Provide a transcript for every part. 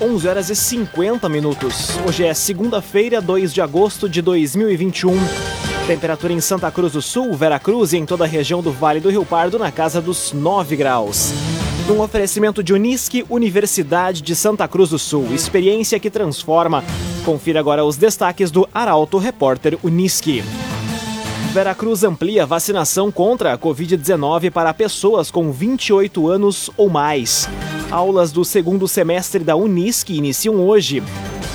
11 horas e 50 minutos. Hoje é segunda-feira, 2 de agosto de 2021. Temperatura em Santa Cruz do Sul, Veracruz e em toda a região do Vale do Rio Pardo na casa dos 9 graus. Um oferecimento de Unisque, Universidade de Santa Cruz do Sul. Experiência que transforma. Confira agora os destaques do Arauto Repórter Unisque. Veracruz amplia vacinação contra a Covid-19 para pessoas com 28 anos ou mais. Aulas do segundo semestre da Unisc iniciam hoje.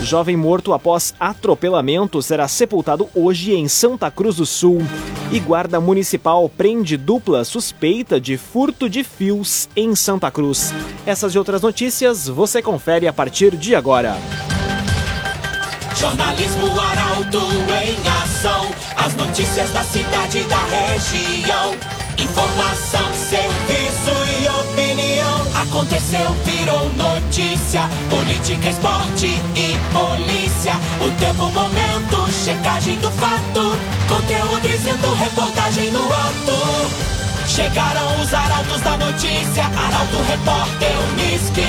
Jovem morto após atropelamento será sepultado hoje em Santa Cruz do Sul. E Guarda Municipal prende dupla suspeita de furto de fios em Santa Cruz. Essas e outras notícias você confere a partir de agora. Jornalismo Arauto em ação. As notícias da cidade e da região. Informação, serviço. Aconteceu, virou notícia. Política, esporte e polícia. O tempo, momento, checagem do fato. Conteúdo dizendo, reportagem no ato. Chegaram os arautos da notícia. Arauto, repórter, Unisque.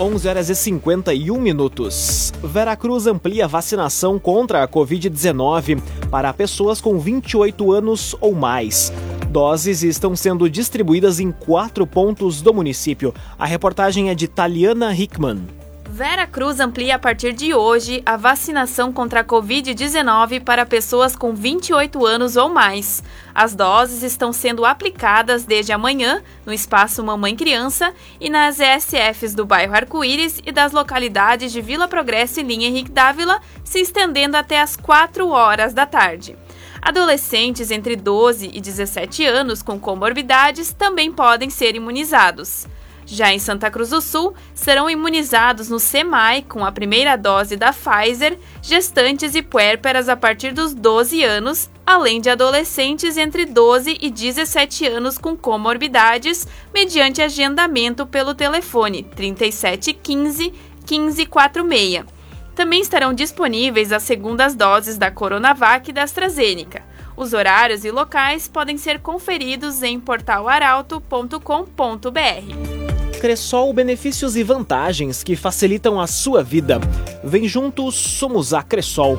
11 horas e 51 minutos. Veracruz amplia vacinação contra a Covid-19 para pessoas com 28 anos ou mais. Doses estão sendo distribuídas em quatro pontos do município. A reportagem é de Taliana Hickman. Vera Cruz amplia a partir de hoje a vacinação contra a Covid-19 para pessoas com 28 anos ou mais. As doses estão sendo aplicadas desde amanhã no espaço Mamãe Criança e nas ESFs do bairro Arco-Íris e das localidades de Vila Progresso e Linha Henrique Dávila, se estendendo até as 4 horas da tarde. Adolescentes entre 12 e 17 anos com comorbidades também podem ser imunizados. Já em Santa Cruz do Sul, serão imunizados no SEMAI com a primeira dose da Pfizer gestantes e puérperas a partir dos 12 anos, além de adolescentes entre 12 e 17 anos com comorbidades, mediante agendamento pelo telefone 3715 1546. Também estarão disponíveis as segundas doses da Coronavac e da AstraZeneca. Os horários e locais podem ser conferidos em portalaralto.com.br. Cressol benefícios e vantagens que facilitam a sua vida. Vem juntos, somos a Cressol.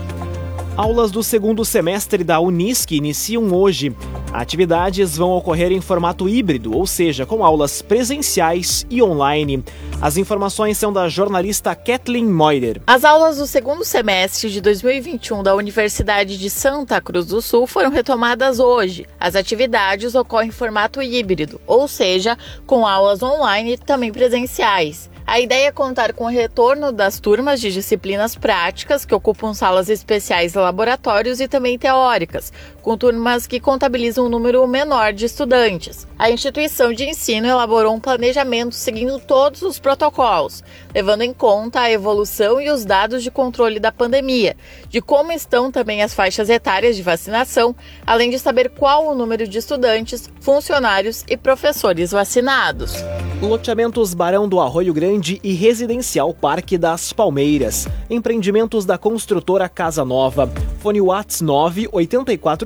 Aulas do segundo semestre da Unisc iniciam hoje. Atividades vão ocorrer em formato híbrido, ou seja, com aulas presenciais e online. As informações são da jornalista Kathleen Moider. As aulas do segundo semestre de 2021 da Universidade de Santa Cruz do Sul foram retomadas hoje. As atividades ocorrem em formato híbrido, ou seja, com aulas online e também presenciais. A ideia é contar com o retorno das turmas de disciplinas práticas, que ocupam salas especiais, laboratórios e também teóricas, com turmas que contabilizam um número menor de estudantes. A instituição de ensino elaborou um planejamento seguindo todos os protocolos, levando em conta a evolução e os dados de controle da pandemia, de como estão também as faixas etárias de vacinação, além de saber qual o número de estudantes, funcionários e professores vacinados. Loteamentos Barão do Arroio Grande e Residencial Parque das Palmeiras. Empreendimentos da construtora Casa Nova. Fone Whats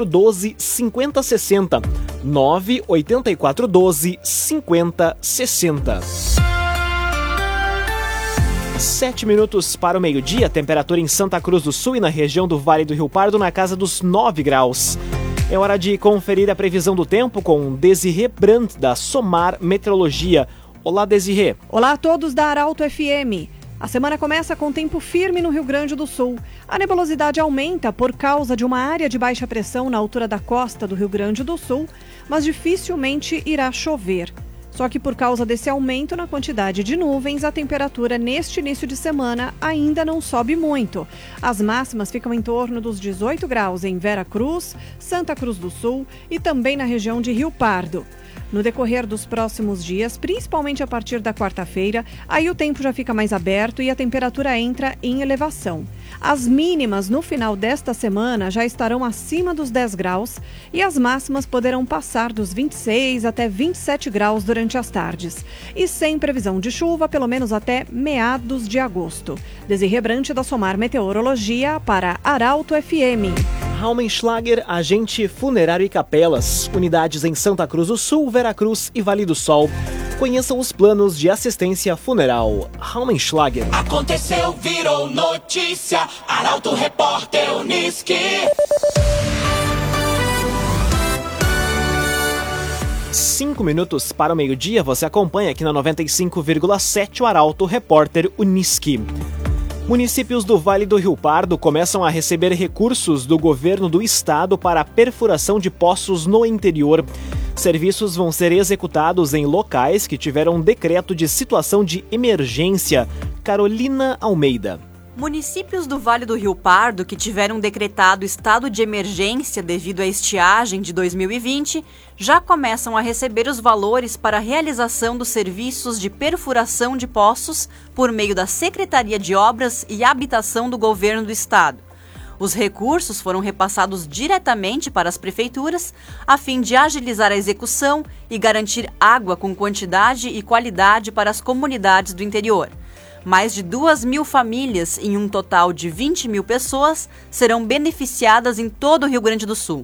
98412 5060. 98412 5060. Sete minutos para o meio-dia, temperatura em Santa Cruz do Sul e na região do Vale do Rio Pardo na casa dos 9 graus. É hora de conferir a previsão do tempo com Desirê Brandt, da Somar Meteorologia. Olá, Desirê. Olá a todos da Arauto FM. A semana começa com tempo firme no Rio Grande do Sul. A nebulosidade aumenta por causa de uma área de baixa pressão na altura da costa do Rio Grande do Sul, mas dificilmente irá chover. Só que por causa desse aumento na quantidade de nuvens, a temperatura neste início de semana ainda não sobe muito. As máximas ficam em torno dos 18 graus em Vera Cruz, Santa Cruz do Sul e também na região de Rio Pardo. No decorrer dos próximos dias, principalmente a partir da quarta-feira, aí o tempo já fica mais aberto e a temperatura entra em elevação. As mínimas no final desta semana já estarão acima dos 10 graus e as máximas poderão passar dos 26 até 27 graus durante as tardes. E sem previsão de chuva, pelo menos até meados de agosto. Desirrebrante da Somar Meteorologia para Arauto FM. Raumenschlager, agente funerário e capelas, unidades em Santa Cruz do Sul, Veracruz e Vale do Sol. Conheçam os planos de assistência funeral. Raumenschlager. Aconteceu, virou notícia. Arauto Repórter Uniski. Cinco minutos para o meio-dia, você acompanha aqui na 95,7 o Arauto Repórter Uniski. Municípios do Vale do Rio Pardo começam a receber recursos do governo do estado para a perfuração de poços no interior. Serviços vão ser executados em locais que tiveram decreto de situação de emergência. Carolina Almeida. Municípios do Vale do Rio Pardo que tiveram decretado estado de emergência devido à estiagem de 2020 já começam a receber os valores para a realização dos serviços de perfuração de poços por meio da Secretaria de Obras e Habitação do Governo do Estado. Os recursos foram repassados diretamente para as prefeituras, a fim de agilizar a execução e garantir água com quantidade e qualidade para as comunidades do interior. Mais de 2 mil famílias, em um total de 20 mil pessoas, serão beneficiadas em todo o Rio Grande do Sul.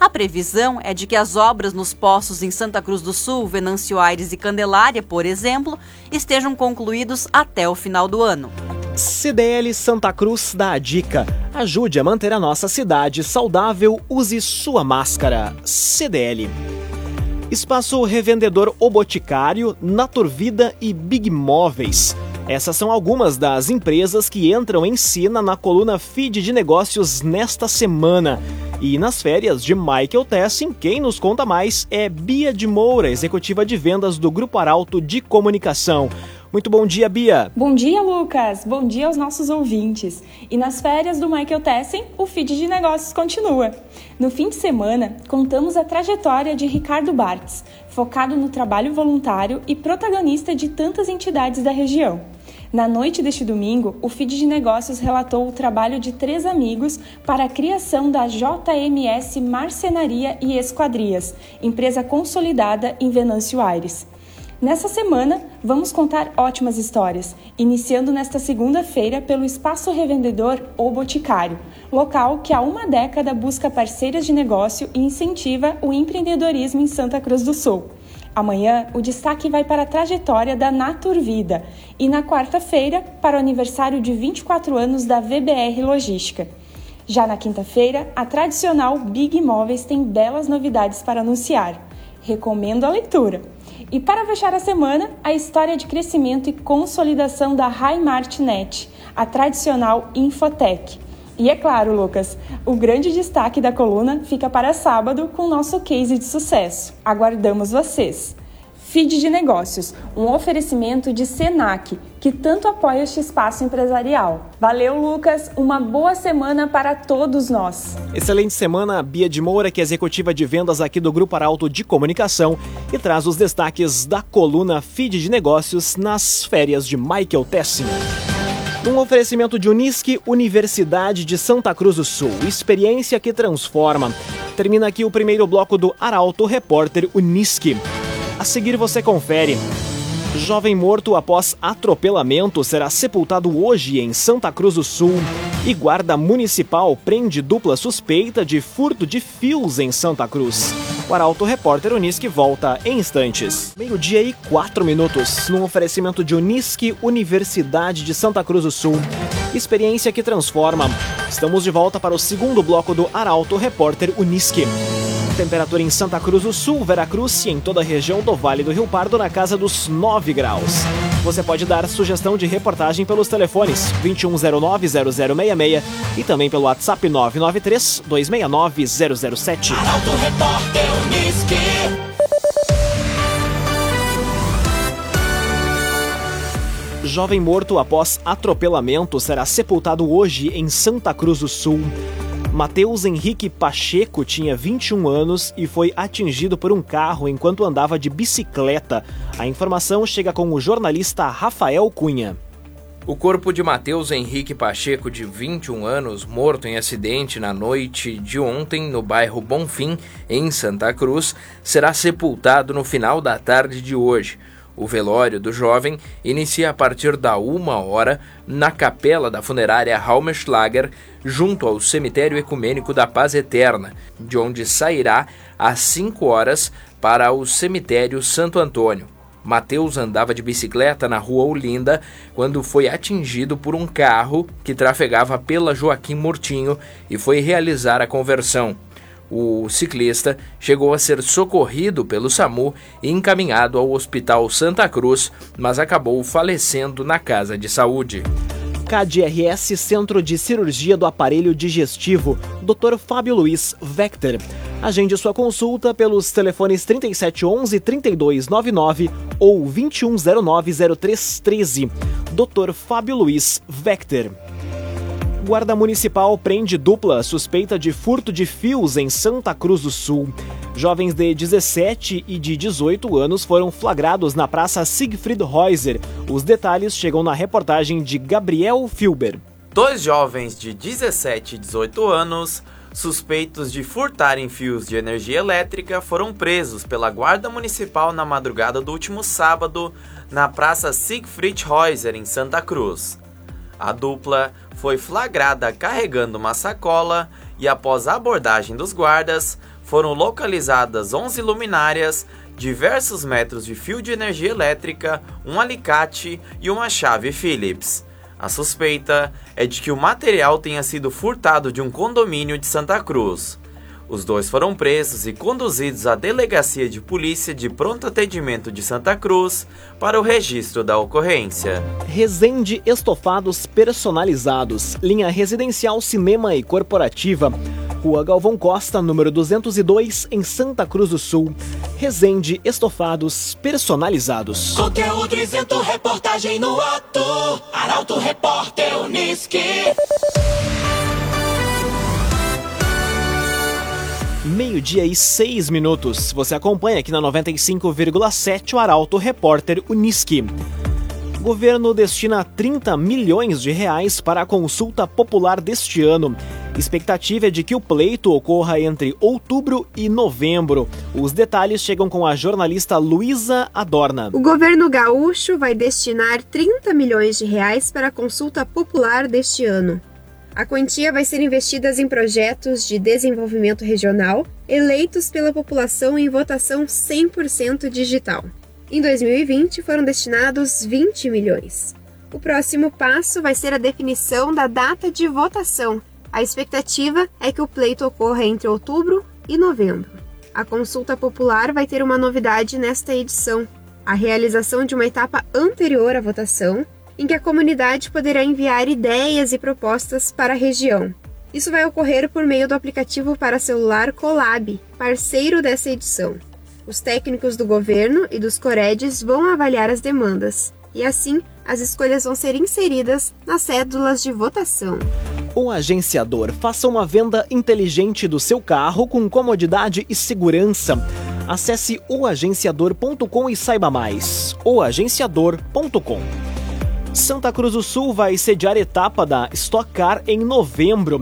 A previsão é de que as obras nos poços em Santa Cruz do Sul, Venâncio Aires e Candelária, por exemplo, estejam concluídos até o final do ano. CDL Santa Cruz dá a dica. Ajude a manter a nossa cidade saudável, use sua máscara. CDL. Espaço Revendedor O Boticário, Naturvida e Big Móveis. Essas são algumas das empresas que entram em cena na coluna Feed de Negócios nesta semana. E nas férias de Michael Tessin, quem nos conta mais é Bia de Moura, executiva de vendas do Grupo Arauto de Comunicação. Muito bom dia, Bia. Bom dia, Lucas. Bom dia aos nossos ouvintes. E nas férias do Michael Tessen, o feed de negócios continua. No fim de semana, contamos a trajetória de Ricardo Bartz, focado no trabalho voluntário e protagonista de tantas entidades da região. Na noite deste domingo, o feed de negócios relatou o trabalho de três amigos para a criação da JMS Marcenaria e Esquadrias, empresa consolidada em Venâncio Aires. Nessa semana, vamos contar ótimas histórias, iniciando nesta segunda-feira pelo Espaço Revendedor ou Boticário, local que há uma década busca parceiras de negócio e incentiva o empreendedorismo em Santa Cruz do Sul. Amanhã, o destaque vai para a trajetória da Naturvida e na quarta-feira, para o aniversário de 24 anos da VBR Logística. Já na quinta-feira, a tradicional Big Imóveis tem belas novidades para anunciar. Recomendo a leitura. E para fechar a semana, a história de crescimento e consolidação da HiMartNet, a tradicional Infotech. E é claro, Lucas, o grande destaque da coluna fica para sábado com o nosso case de sucesso. Aguardamos vocês! Feed de Negócios, um oferecimento de Senac, que tanto apoia este espaço empresarial. Valeu, Lucas, uma boa semana para todos nós. Excelente semana, Bia de Moura, que é executiva de vendas aqui do Grupo Arauto de Comunicação e traz os destaques da coluna Feed de Negócios nas férias de Michael Tessin. Um oferecimento de Unisque, Universidade de Santa Cruz do Sul. Experiência que transforma. Termina aqui o primeiro bloco do Arauto Repórter Unisque. A seguir você confere. Jovem morto após atropelamento será sepultado hoje em Santa Cruz do Sul. E guarda municipal prende dupla suspeita de furto de fios em Santa Cruz. O Arauto Repórter Unisque volta em instantes. Meio-dia e quatro minutos, num oferecimento de Unisque Universidade de Santa Cruz do Sul. Experiência que transforma. Estamos de volta para o segundo bloco do Arauto Repórter Unisque. Temperatura em Santa Cruz do Sul, Veracruz e em toda a região do Vale do Rio Pardo na casa dos 9 graus. Você pode dar sugestão de reportagem pelos telefones 2109-0066 e também pelo WhatsApp 993-269-007. Arauto Repórter Uniski. Jovem morto após atropelamento será sepultado hoje em Santa Cruz do Sul. Matheus Henrique Pacheco tinha 21 anos e foi atingido por um carro enquanto andava de bicicleta. A informação chega com o jornalista Rafael Cunha. O corpo de Matheus Henrique Pacheco, de 21 anos, morto em acidente na noite de ontem no bairro Bonfim, em Santa Cruz, será sepultado no final da tarde de hoje. O velório do jovem inicia a partir da uma hora na capela da funerária Raumerschlager, junto ao cemitério ecumênico da Paz Eterna, de onde sairá às 5 horas para o cemitério Santo Antônio. Mateus andava de bicicleta na rua Olinda quando foi atingido por um carro que trafegava pela Joaquim Murtinho e foi realizar a conversão. O ciclista chegou a ser socorrido pelo SAMU e encaminhado ao Hospital Santa Cruz, mas acabou falecendo na casa de saúde. KDRS Centro de Cirurgia do Aparelho Digestivo, Dr. Fábio Luiz Vector. Agende sua consulta pelos telefones 3711 3299 ou 2109 0313. Dr. Fábio Luiz Vector. Guarda Municipal prende dupla suspeita de furto de fios em Santa Cruz do Sul. Jovens de 17 e de 18 anos foram flagrados na Praça Siegfried Reuser. Os detalhes chegam na reportagem de Gabriel Filber. Dois jovens de 17 e 18 anos, suspeitos de furtarem fios de energia elétrica, foram presos pela Guarda Municipal na madrugada do último sábado na Praça Siegfried Reuser, em Santa Cruz. A dupla foi flagrada carregando uma sacola e, após a abordagem dos guardas, foram localizadas 11 luminárias, diversos metros de fio de energia elétrica, um alicate e uma chave Phillips. A suspeita é de que o material tenha sido furtado de um condomínio de Santa Cruz. Os dois foram presos e conduzidos à Delegacia de Polícia de Pronto Atendimento de Santa Cruz para o registro da ocorrência. Resende Estofados Personalizados, linha residencial, cinema e corporativa. Rua Galvão Costa, número 202, em Santa Cruz do Sul. Resende Estofados Personalizados. Conteúdo isento, reportagem no ato. Arauto Repórter Uniski. Meio-dia e seis minutos. Você acompanha aqui na 95,7 o Arauto Repórter Uniski. Governo destina 30 milhões de reais para a consulta popular deste ano. Expectativa é de que o pleito ocorra entre outubro e novembro. Os detalhes chegam com a jornalista Luísa Adorna. O governo gaúcho vai destinar 30 milhões de reais para a consulta popular deste ano. A quantia vai ser investida em projetos de desenvolvimento regional eleitos pela população em votação 100% digital. Em 2020 foram destinados 20 milhões. O próximo passo vai ser a definição da data de votação. A expectativa é que o pleito ocorra entre outubro e novembro. A consulta popular vai ter uma novidade nesta edição: a realização de uma etapa anterior à votação, em que a comunidade poderá enviar ideias e propostas para a região. Isso vai ocorrer por meio do aplicativo para celular Colab, parceiro dessa edição. Os técnicos do governo e dos Coredes vão avaliar as demandas e assim as escolhas vão ser inseridas nas cédulas de votação. O agenciador faça uma venda inteligente do seu carro com comodidade e segurança. Acesse oagenciador.com e saiba mais. oagenciador.com Santa Cruz do Sul vai sediar a etapa da Stock Car em novembro.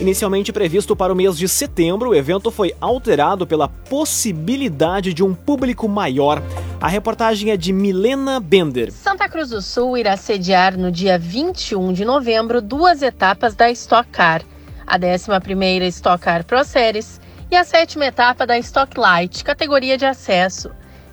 Inicialmente previsto para o mês de setembro, o evento foi alterado pela possibilidade de um público maior. A reportagem é de Milena Bender. Santa Cruz do Sul irá sediar no dia 21 de novembro duas etapas da Stock Car. A 11ª Stock Car Pro Series e a sétima etapa da Stock Light, categoria de acesso.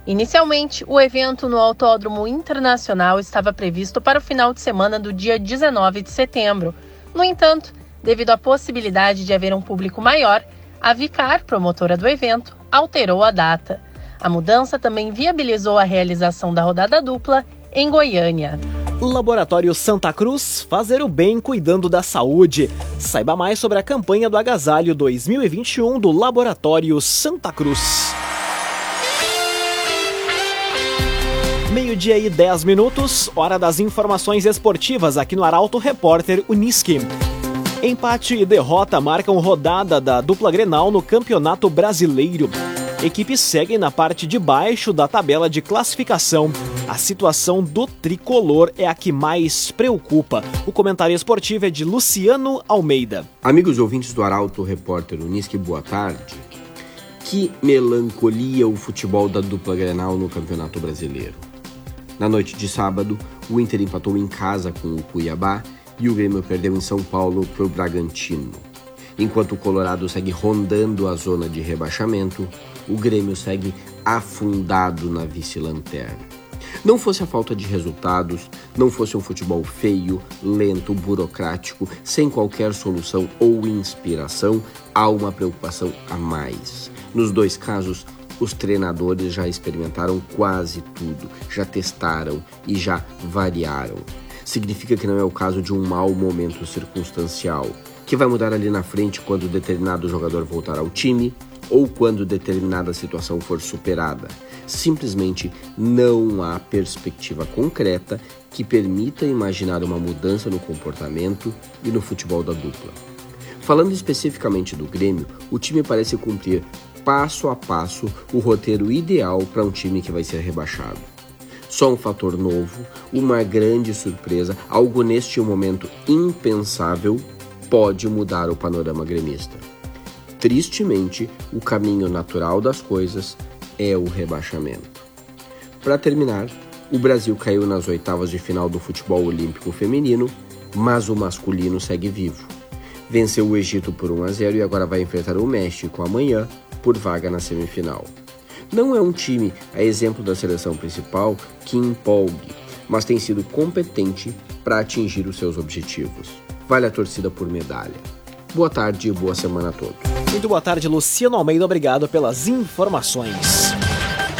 Inicialmente, o evento no Autódromo Internacional estava previsto para o final de semana do dia 19 de setembro. No entanto, devido à possibilidade de haver um público maior, a Vicar, promotora do evento, alterou a data. A mudança também viabilizou a realização da rodada dupla em Goiânia. Laboratório Santa Cruz, fazer o bem cuidando da saúde. Saiba mais sobre a campanha do Agasalho 2021 do Laboratório Santa Cruz. Meio-dia e 10 minutos, hora das informações esportivas aqui no Arauto Repórter Uniski. Empate e derrota marcam rodada da dupla Grenal no Campeonato Brasileiro. Equipes seguem na parte de baixo da tabela de classificação. A situação do tricolor é a que mais preocupa. O comentário esportivo é de Luciano Almeida. Amigos ouvintes do Arauto Repórter Uniski, boa tarde. Que melancolia o futebol da dupla Grenal no Campeonato Brasileiro. Na noite de sábado, o Inter empatou em casa com o Cuiabá e o Grêmio perdeu em São Paulo para o Bragantino. Enquanto o Colorado segue rondando a zona de rebaixamento, o Grêmio segue afundado na vice-lanterna. Não fosse a falta de resultados, não fosse um futebol feio, lento, burocrático, sem qualquer solução ou inspiração, há uma preocupação a mais. Nos dois casos, os treinadores já experimentaram quase tudo, já testaram e já variaram. Significa que não é o caso de um mau momento circunstancial, que vai mudar ali na frente quando determinado jogador voltar ao time ou quando determinada situação for superada. Simplesmente não há perspectiva concreta que permita imaginar uma mudança no comportamento e no futebol da dupla. Falando especificamente do Grêmio, o time parece cumprir passo a passo o roteiro ideal para um time que vai ser rebaixado. Só um fator novo, uma grande surpresa, algo neste momento impensável, pode mudar o panorama gremista. Tristemente, o caminho natural das coisas é o rebaixamento. Para terminar, o Brasil caiu nas oitavas de final do futebol olímpico feminino, mas o masculino segue vivo. Venceu o Egito por 1 a 0 e agora vai enfrentar o México amanhã por vaga na semifinal. Não é um time, a exemplo da seleção principal, que empolgue, mas tem sido competente para atingir os seus objetivos. Vale a torcida por medalha. Boa tarde e boa semana a todos. Muito boa tarde, Luciano Almeida. Obrigado pelas informações.